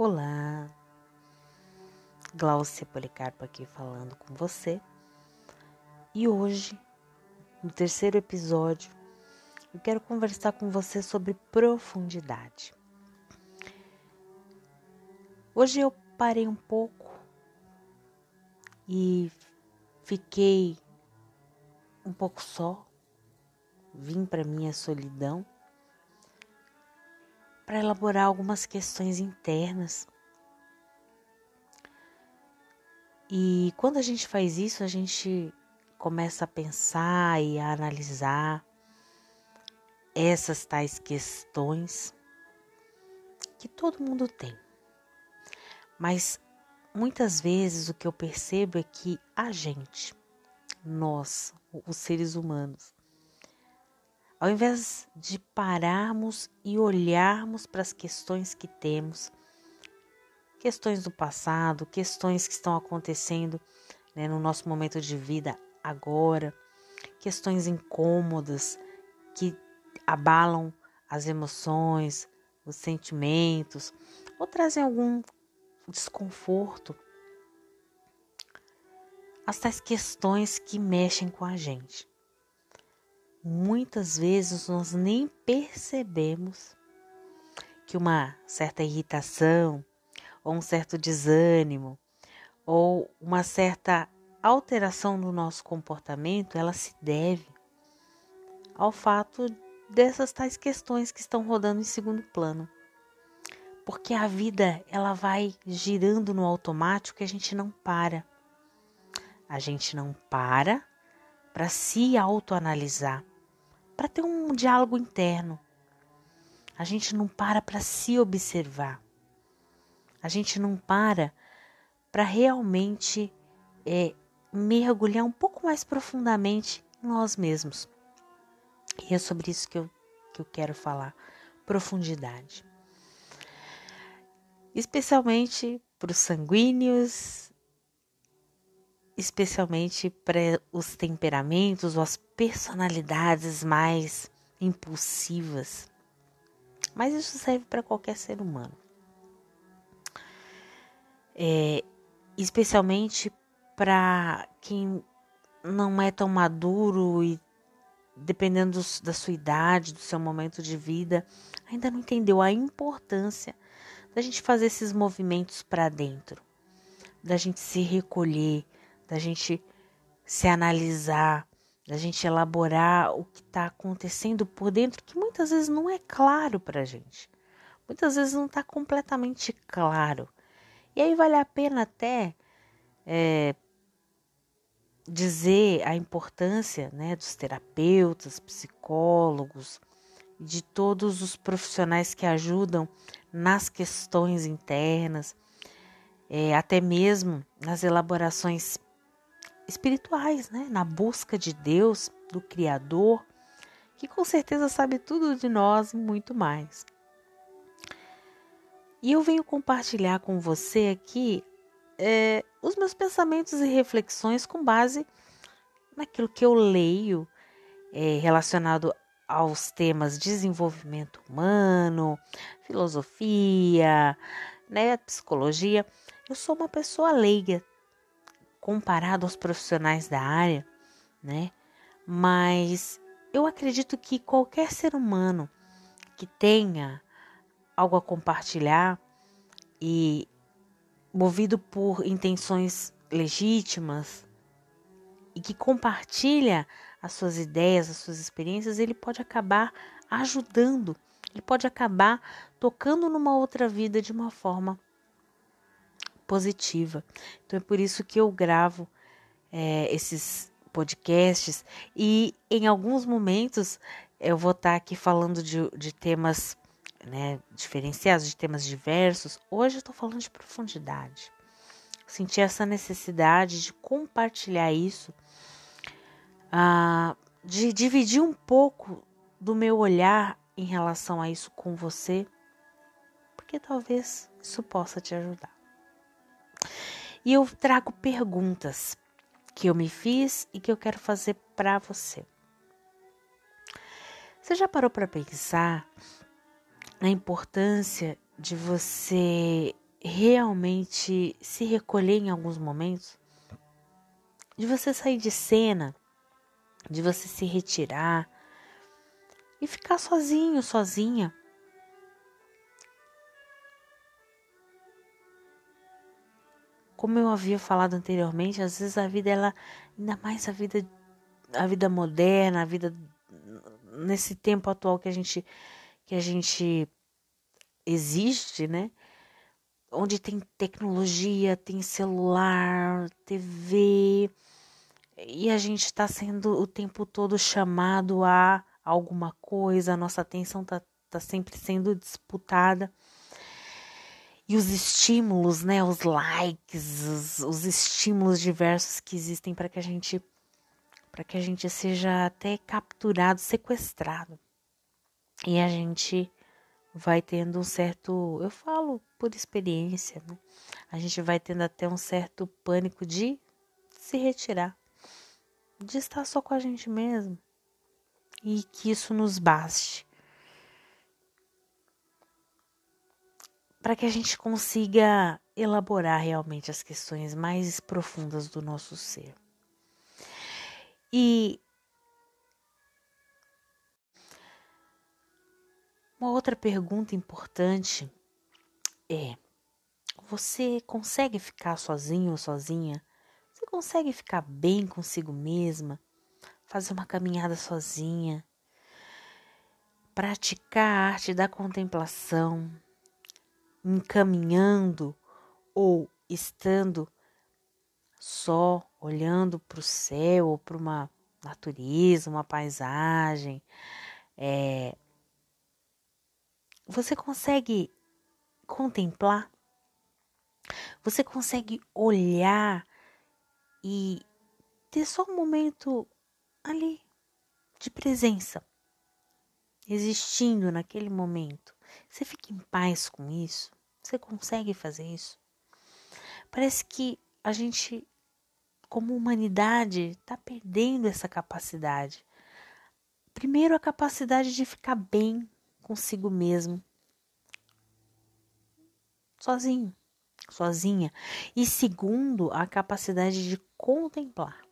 Olá, Glaucia Policarpo aqui falando com você. E hoje, no terceiro episódio, eu quero conversar com você sobre profundidade. Hoje eu parei um pouco e fiquei um pouco só, vim para minha solidão para elaborar algumas questões internas. E quando a gente faz isso, a gente começa a pensar e a analisar essas tais questões que todo mundo tem. Mas muitas vezes o que eu percebo é que a gente, nós, os seres humanos, ao invés de pararmos e olharmos para as questões que temos, questões do passado, questões que estão acontecendo né, no nosso momento de vida agora, questões incômodas que abalam as emoções, os sentimentos ou trazem algum desconforto, as tais questões que mexem com a gente muitas vezes nós nem percebemos que uma certa irritação, ou um certo desânimo, ou uma certa alteração no nosso comportamento, ela se deve ao fato dessas tais questões que estão rodando em segundo plano. Porque a vida, ela vai girando no automático e a gente não para. A gente não para para se autoanalisar para ter um diálogo interno. A gente não para para se observar. A gente não para para realmente é, mergulhar um pouco mais profundamente em nós mesmos. E é sobre isso que eu, que eu quero falar. Profundidade. Especialmente para os sanguíneos especialmente para os temperamentos ou as personalidades mais impulsivas. Mas isso serve para qualquer ser humano. É, especialmente para quem não é tão maduro e dependendo do, da sua idade, do seu momento de vida, ainda não entendeu a importância da gente fazer esses movimentos para dentro, da gente se recolher, da gente se analisar, da gente elaborar o que está acontecendo por dentro, que muitas vezes não é claro para a gente. Muitas vezes não está completamente claro. E aí vale a pena até é, dizer a importância né, dos terapeutas, psicólogos, de todos os profissionais que ajudam nas questões internas, é, até mesmo nas elaborações espirituais, né? na busca de Deus, do Criador, que com certeza sabe tudo de nós e muito mais. E eu venho compartilhar com você aqui é, os meus pensamentos e reflexões com base naquilo que eu leio é, relacionado aos temas desenvolvimento humano, filosofia, né, psicologia. Eu sou uma pessoa leiga, comparado aos profissionais da área, né? Mas eu acredito que qualquer ser humano que tenha algo a compartilhar e movido por intenções legítimas e que compartilha as suas ideias, as suas experiências, ele pode acabar ajudando, ele pode acabar tocando numa outra vida de uma forma positiva. Então é por isso que eu gravo é, esses podcasts e em alguns momentos eu vou estar aqui falando de, de temas né, diferenciados, de temas diversos. Hoje eu estou falando de profundidade. Senti essa necessidade de compartilhar isso, ah, de dividir um pouco do meu olhar em relação a isso com você, porque talvez isso possa te ajudar. E eu trago perguntas que eu me fiz e que eu quero fazer para você. Você já parou para pensar na importância de você realmente se recolher em alguns momentos, de você sair de cena, de você se retirar e ficar sozinho, sozinha. Como eu havia falado anteriormente, às vezes a vida ela ainda mais a vida a vida moderna, a vida nesse tempo atual que a gente que a gente existe, né? Onde tem tecnologia, tem celular, TV, e a gente está sendo o tempo todo chamado a alguma coisa, a nossa atenção está tá sempre sendo disputada. E os estímulos, né, os likes, os, os estímulos diversos que existem para que a gente para que a gente seja até capturado, sequestrado. E a gente vai tendo um certo, eu falo por experiência, né? A gente vai tendo até um certo pânico de se retirar, de estar só com a gente mesmo e que isso nos baste. Para que a gente consiga elaborar realmente as questões mais profundas do nosso ser. E uma outra pergunta importante é: você consegue ficar sozinho ou sozinha? Você consegue ficar bem consigo mesma? Fazer uma caminhada sozinha? Praticar a arte da contemplação, encaminhando ou estando só olhando para o céu ou para uma natureza, uma paisagem, é, você consegue contemplar, você consegue olhar e ter só um momento ali de presença, existindo naquele momento. Você fica em paz com isso? Você consegue fazer isso? Parece que a gente, como humanidade, está perdendo essa capacidade. Primeiro, a capacidade de ficar bem consigo mesmo, sozinho, sozinha. E segundo, a capacidade de contemplar.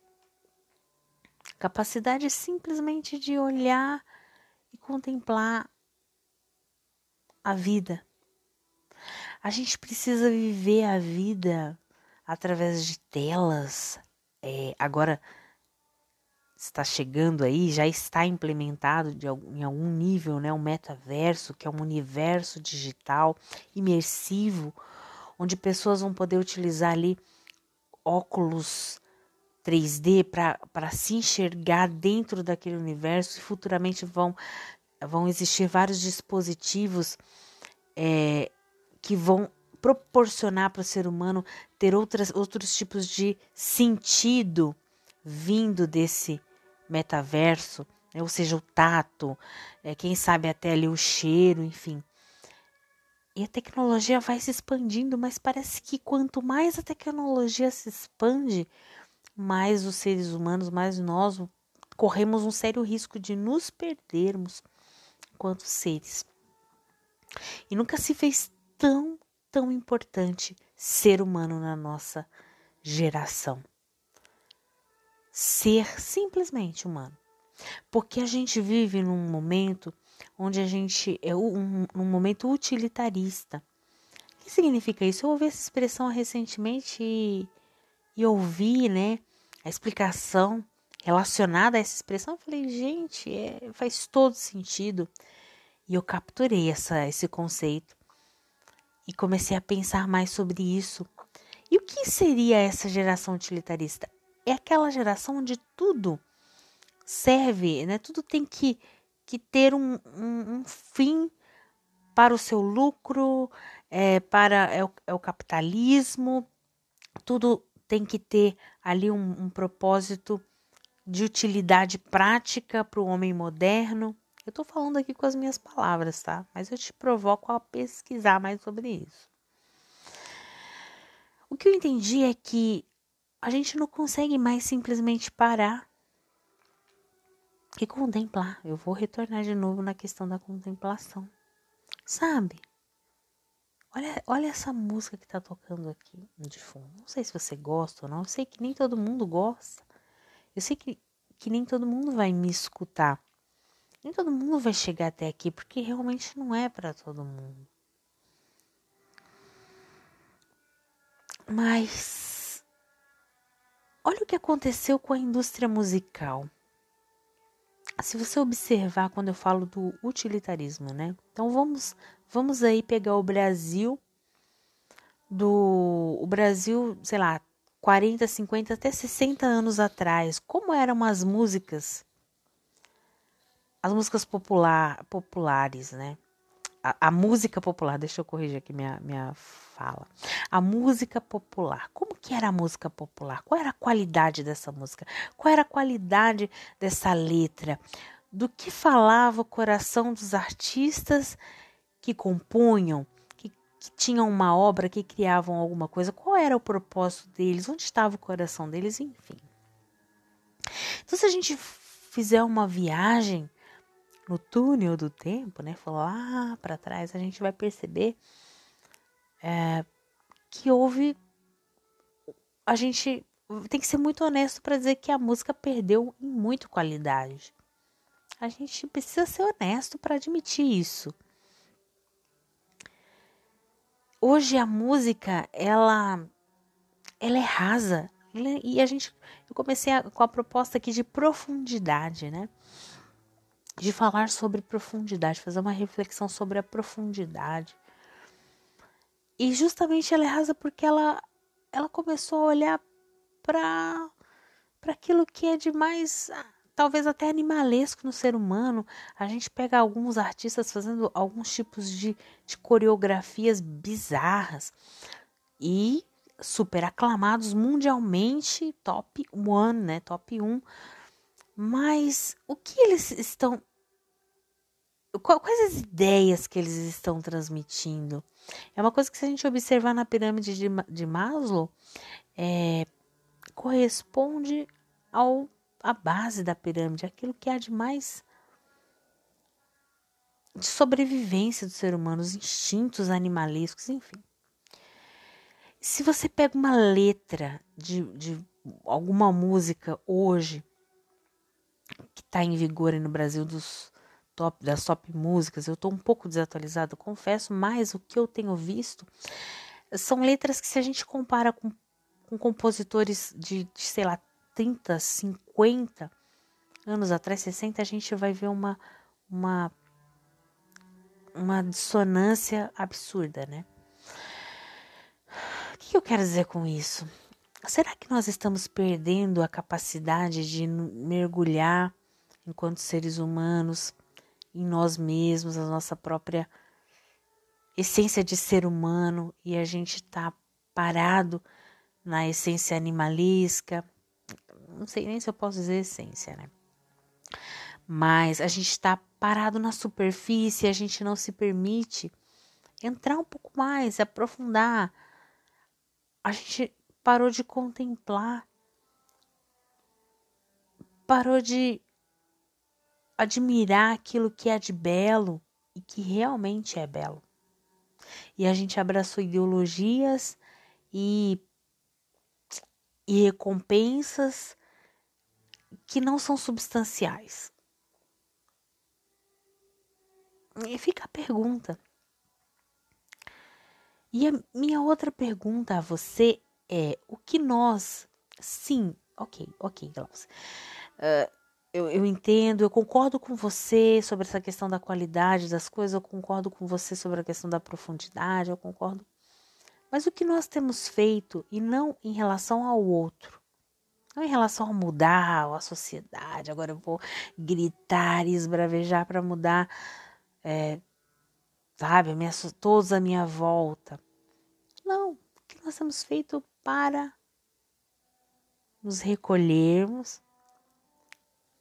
Capacidade simplesmente de olhar e contemplar a vida. A gente precisa viver a vida através de telas. É, agora está chegando aí, já está implementado de, em algum nível, né, um metaverso, que é um universo digital imersivo, onde pessoas vão poder utilizar ali óculos 3D para se enxergar dentro daquele universo e futuramente vão, vão existir vários dispositivos é, que vão proporcionar para o ser humano ter outras, outros tipos de sentido vindo desse metaverso, né? ou seja, o tato, é, quem sabe até ali o cheiro, enfim. E a tecnologia vai se expandindo, mas parece que quanto mais a tecnologia se expande, mais os seres humanos, mais nós corremos um sério risco de nos perdermos enquanto seres. E nunca se fez tão tão importante ser humano na nossa geração. Ser simplesmente humano. Porque a gente vive num momento onde a gente é um, um momento utilitarista. O que significa isso? Eu ouvi essa expressão recentemente e, e ouvi, né, a explicação relacionada a essa expressão. Eu falei, gente, é, faz todo sentido. E eu capturei essa, esse conceito e comecei a pensar mais sobre isso. E o que seria essa geração utilitarista? É aquela geração onde tudo serve, né? Tudo tem que, que ter um, um, um fim para o seu lucro, é, para é o, é o capitalismo, tudo tem que ter ali um, um propósito de utilidade prática para o homem moderno. Eu estou falando aqui com as minhas palavras, tá? Mas eu te provoco a pesquisar mais sobre isso. O que eu entendi é que a gente não consegue mais simplesmente parar e contemplar. Eu vou retornar de novo na questão da contemplação. Sabe? Olha, olha essa música que tá tocando aqui de fundo. Não sei se você gosta ou não. Eu sei que nem todo mundo gosta. Eu sei que, que nem todo mundo vai me escutar. Nem todo mundo vai chegar até aqui, porque realmente não é para todo mundo. Mas olha o que aconteceu com a indústria musical. Se você observar quando eu falo do utilitarismo, né? Então vamos vamos aí pegar o Brasil do o Brasil, sei lá, 40, 50 até 60 anos atrás. Como eram as músicas? As músicas popular, populares, né? A, a música popular, deixa eu corrigir aqui minha, minha fala. A música popular. Como que era a música popular? Qual era a qualidade dessa música? Qual era a qualidade dessa letra? Do que falava o coração dos artistas que compunham, que, que tinham uma obra, que criavam alguma coisa? Qual era o propósito deles? Onde estava o coração deles? Enfim. Então, se a gente fizer uma viagem no túnel do tempo, né, for lá para trás, a gente vai perceber é, que houve. A gente tem que ser muito honesto para dizer que a música perdeu em muito qualidade. A gente precisa ser honesto para admitir isso. Hoje a música ela ela é rasa e a gente eu comecei a, com a proposta aqui de profundidade, né? De falar sobre profundidade, fazer uma reflexão sobre a profundidade e justamente ela é rasa porque ela, ela começou a olhar para para aquilo que é de mais ah, talvez até animalesco no ser humano. A gente pega alguns artistas fazendo alguns tipos de, de coreografias bizarras e super aclamados mundialmente, top one, né? Top 1. Mas o que eles estão quais as ideias que eles estão transmitindo? É uma coisa que se a gente observar na pirâmide de, de Maslow, é, corresponde ao a base da pirâmide, aquilo que há de mais de sobrevivência do ser humano, os instintos animalescos, enfim. Se você pega uma letra de, de alguma música hoje que está em vigor no Brasil dos top, das top músicas, eu estou um pouco desatualizada, confesso, mas o que eu tenho visto são letras que se a gente compara com, com compositores de, de, sei lá, 30, 50 anos atrás, 60, a gente vai ver uma, uma, uma dissonância absurda, né? O que eu quero dizer com isso? Será que nós estamos perdendo a capacidade de mergulhar enquanto seres humanos em nós mesmos, a nossa própria essência de ser humano e a gente está parado na essência animalesca. Não sei nem se eu posso dizer essência, né? Mas a gente está parado na superfície, a gente não se permite entrar um pouco mais, aprofundar. A gente parou de contemplar, parou de admirar aquilo que é de belo e que realmente é belo. E a gente abraçou ideologias e, e recompensas que não são substanciais. E fica a pergunta. E a minha outra pergunta a você é: o que nós, sim, ok, ok, Glaucia, uh, eu, eu entendo, eu concordo com você sobre essa questão da qualidade das coisas, eu concordo com você sobre a questão da profundidade, eu concordo. Mas o que nós temos feito, e não em relação ao outro, não em relação a mudar a sociedade, agora eu vou gritar e esbravejar para mudar, é, sabe, minha, todos à minha volta. Não, o que nós temos feito para nos recolhermos,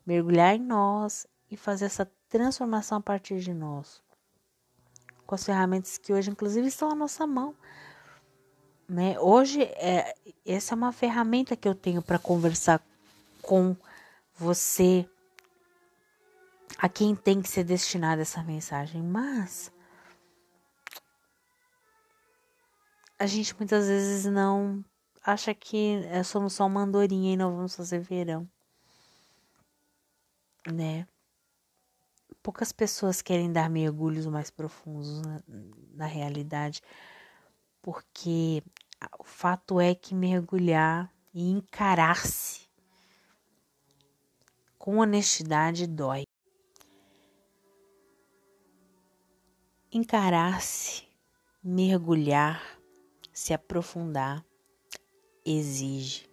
mergulhar em nós e fazer essa transformação a partir de nós. Com as ferramentas que hoje, inclusive, estão à nossa mão. Né? Hoje, é, essa é uma ferramenta que eu tenho para conversar com você, a quem tem que ser destinada essa mensagem. Mas a gente muitas vezes não acha que é, somos só uma andorinha e não vamos fazer verão, né? Poucas pessoas querem dar mergulhos mais profundos na, na realidade, porque o fato é que mergulhar e encarar-se com honestidade dói. Encarar-se, mergulhar, se aprofundar, exige.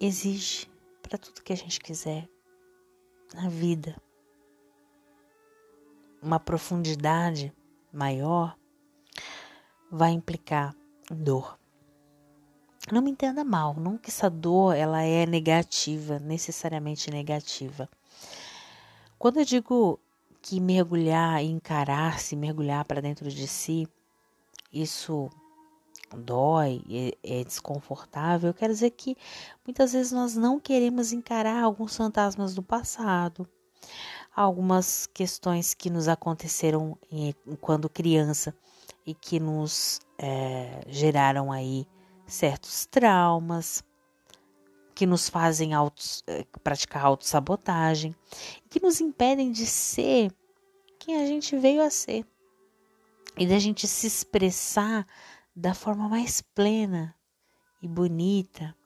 Exige para tudo que a gente quiser na vida. Uma profundidade maior vai implicar dor. Não me entenda mal, não que essa dor ela é negativa, necessariamente negativa. Quando eu digo que mergulhar e encarar-se, mergulhar para dentro de si, isso dói, é, é desconfortável, quero dizer que muitas vezes nós não queremos encarar alguns fantasmas do passado, algumas questões que nos aconteceram quando criança e que nos é, geraram aí certos traumas que nos fazem autos, é, praticar autossabotagem, que nos impedem de ser quem a gente veio a ser. E da gente se expressar da forma mais plena e bonita,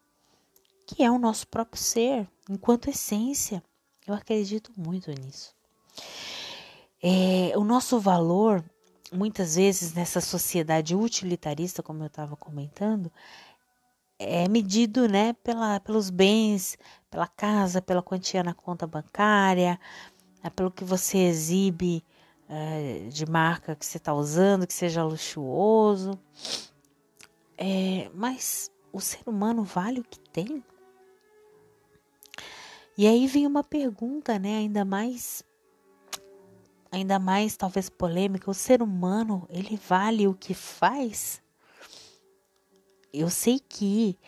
que é o nosso próprio ser, enquanto essência. Eu acredito muito nisso. É, o nosso valor muitas vezes nessa sociedade utilitarista, como eu estava comentando, é medido né, pela, pelos bens, pela casa, pela quantia na conta bancária, é pelo que você exibe é, de marca que você está usando, que seja luxuoso. É, mas o ser humano vale o que tem? E aí vem uma pergunta, né, ainda mais ainda mais talvez polêmica, o ser humano, ele vale o que faz? Eu sei que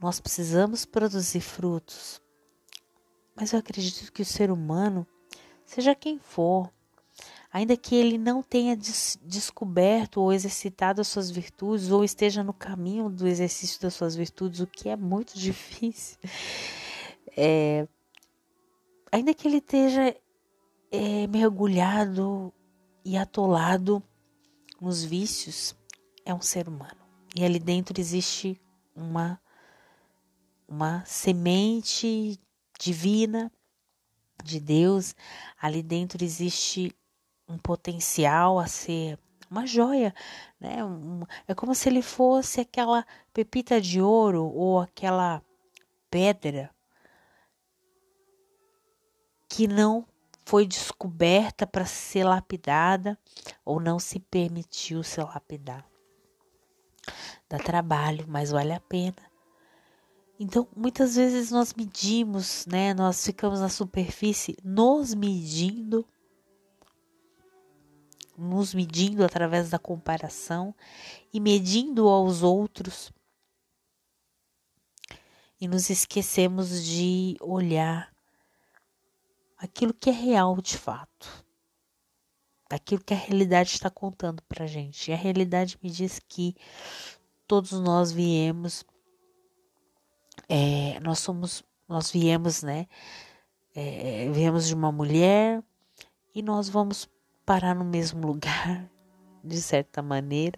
nós precisamos produzir frutos, mas eu acredito que o ser humano, seja quem for, ainda que ele não tenha des descoberto ou exercitado as suas virtudes ou esteja no caminho do exercício das suas virtudes, o que é muito difícil, é, ainda que ele esteja é, mergulhado e atolado nos vícios é um ser humano. E ali dentro existe uma, uma semente divina de Deus. Ali dentro existe um potencial a ser uma joia, né? Um, é como se ele fosse aquela pepita de ouro ou aquela pedra que não foi descoberta para ser lapidada ou não se permitiu ser lapidar. Dá trabalho, mas vale a pena. Então, muitas vezes nós medimos, né? Nós ficamos na superfície nos medindo, nos medindo através da comparação e medindo aos outros. E nos esquecemos de olhar aquilo que é real de fato, aquilo que a realidade está contando para gente. E a realidade me diz que todos nós viemos, é, nós somos, nós viemos, né? É, viemos de uma mulher e nós vamos parar no mesmo lugar, de certa maneira.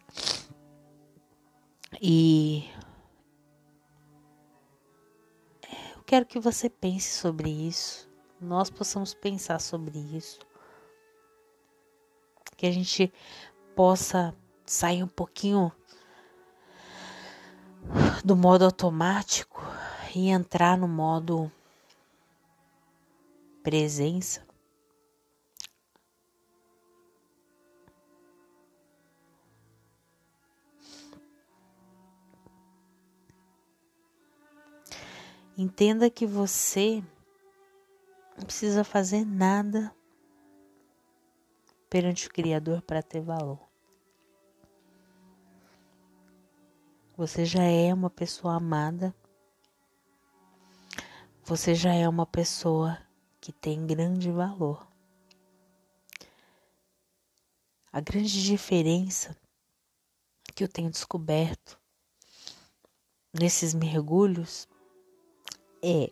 E eu quero que você pense sobre isso nós possamos pensar sobre isso. Que a gente possa sair um pouquinho do modo automático e entrar no modo presença. Entenda que você não precisa fazer nada perante o Criador para ter valor. Você já é uma pessoa amada. Você já é uma pessoa que tem grande valor. A grande diferença que eu tenho descoberto nesses mergulhos é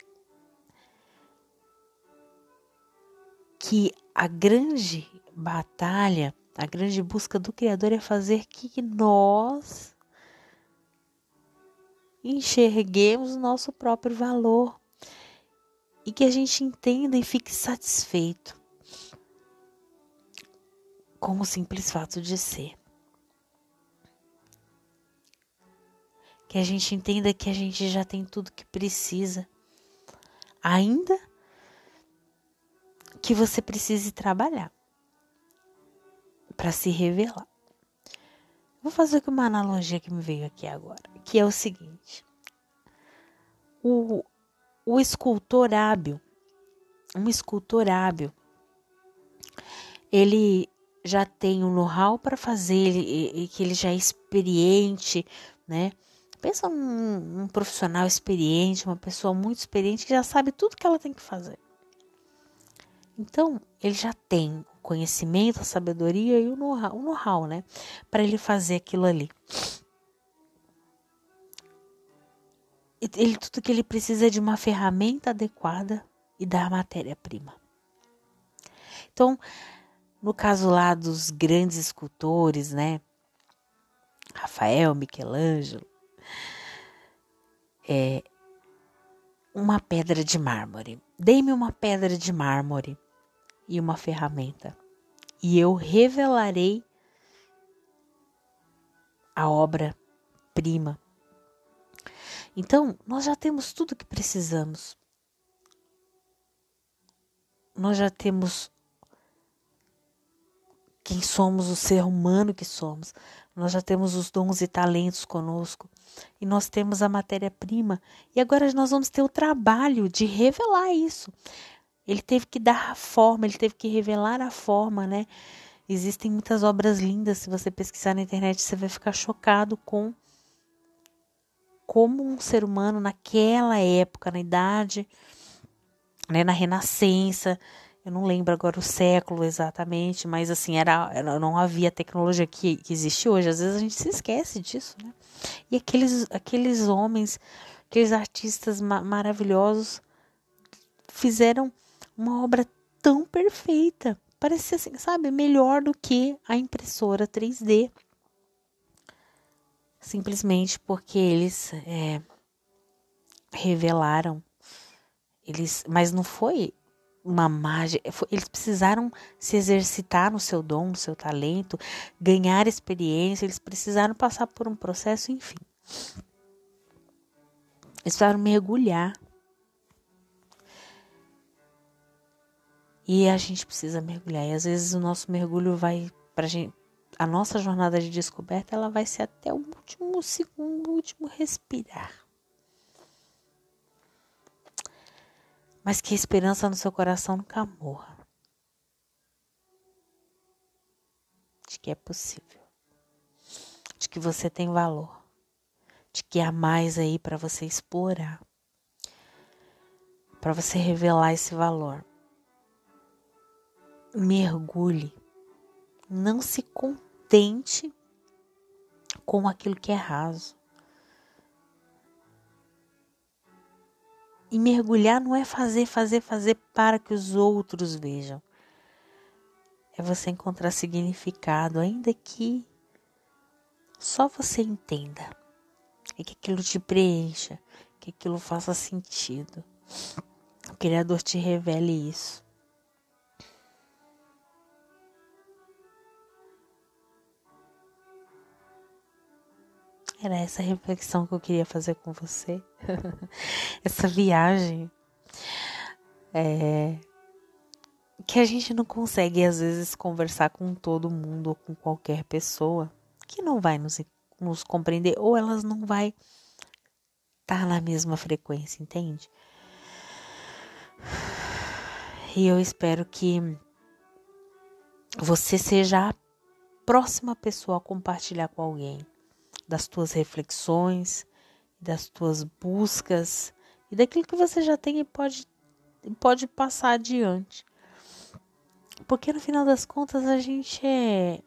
que a grande batalha, a grande busca do Criador é fazer que nós enxerguemos nosso próprio valor e que a gente entenda e fique satisfeito com o simples fato de ser. Que a gente entenda que a gente já tem tudo que precisa, ainda que você precise trabalhar para se revelar. Vou fazer uma analogia que me veio aqui agora, que é o seguinte: o, o escultor hábil, um escultor hábil, ele já tem um know-how para fazer, ele, que ele já é experiente, né? Pensa num, profissional experiente, uma pessoa muito experiente que já sabe tudo que ela tem que fazer. Então, ele já tem o conhecimento, a sabedoria e o know-how, know né? Para ele fazer aquilo ali. Ele, tudo que ele precisa é de uma ferramenta adequada e da matéria-prima. Então, no caso lá dos grandes escultores, né? Rafael, Michelangelo, é uma pedra de mármore. Dei-me uma pedra de mármore e uma ferramenta, e eu revelarei a obra-prima. Então, nós já temos tudo que precisamos. Nós já temos quem somos, o ser humano que somos. Nós já temos os dons e talentos conosco. E nós temos a matéria-prima. E agora nós vamos ter o trabalho de revelar isso. Ele teve que dar a forma, ele teve que revelar a forma, né? Existem muitas obras lindas. Se você pesquisar na internet, você vai ficar chocado com como um ser humano naquela época, na idade, né, na Renascença, eu não lembro agora o século exatamente, mas assim, era, era não havia a tecnologia que, que existe hoje. Às vezes a gente se esquece disso, né? E aqueles, aqueles homens, aqueles artistas ma maravilhosos fizeram uma obra tão perfeita. Parecia assim, sabe, melhor do que a impressora 3D. Simplesmente porque eles é, revelaram, eles, mas não foi uma mágica, eles precisaram se exercitar no seu dom, no seu talento, ganhar experiência, eles precisaram passar por um processo, enfim. Eles precisaram mergulhar E a gente precisa mergulhar. E às vezes o nosso mergulho vai para gente. A nossa jornada de descoberta ela vai ser até o último segundo, o último respirar. Mas que a esperança no seu coração nunca morra. De que é possível. De que você tem valor. De que há mais aí para você explorar. Para você revelar esse valor mergulhe. Não se contente com aquilo que é raso. E mergulhar não é fazer, fazer, fazer para que os outros vejam. É você encontrar significado, ainda que só você entenda. E que aquilo te preencha, que aquilo faça sentido. O Criador te revele isso. Era essa reflexão que eu queria fazer com você. essa viagem. É, que a gente não consegue, às vezes, conversar com todo mundo ou com qualquer pessoa que não vai nos, nos compreender ou elas não vai estar tá na mesma frequência, entende? E eu espero que você seja a próxima pessoa a compartilhar com alguém das tuas reflexões, das tuas buscas e daquilo que você já tem e pode, pode passar adiante. Porque no final das contas a gente é.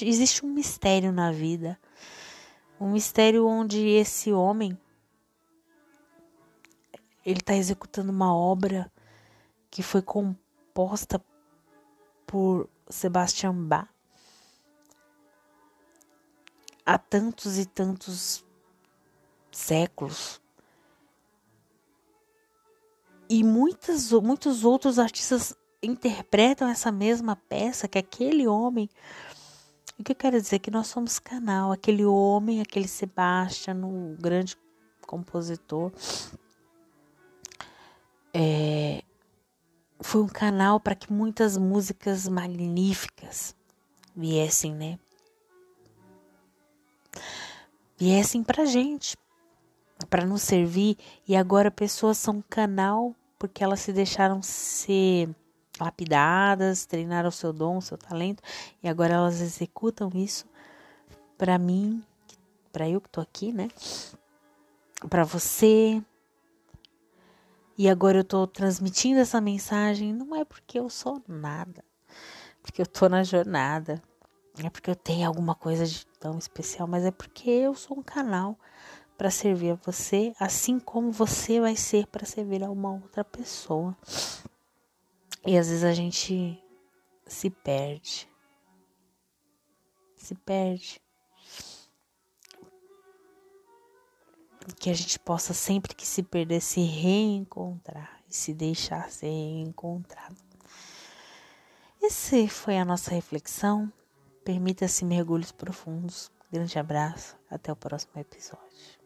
existe um mistério na vida. Um mistério onde esse homem ele está executando uma obra que foi composta por Sebastian Bach há tantos e tantos séculos. E muitas, muitos outros artistas interpretam essa mesma peça que aquele homem. O que eu quero dizer? Que nós somos canal. Aquele homem, aquele Sebastian, o grande compositor, é, foi um canal para que muitas músicas magníficas viessem, né? Viessem para gente, para nos servir. E agora pessoas são canal porque elas se deixaram ser lapidadas, treinaram o seu dom, o seu talento, e agora elas executam isso para mim, para eu que tô aqui, né? Para você. E agora eu tô transmitindo essa mensagem não é porque eu sou nada, porque eu tô na jornada, é porque eu tenho alguma coisa de tão especial, mas é porque eu sou um canal para servir a você, assim como você vai ser para servir a uma outra pessoa. E às vezes a gente se perde. Se perde. Que a gente possa sempre que se perder se reencontrar e se deixar ser encontrado. Essa foi a nossa reflexão. Permita-se mergulhos profundos. Grande abraço, até o próximo episódio.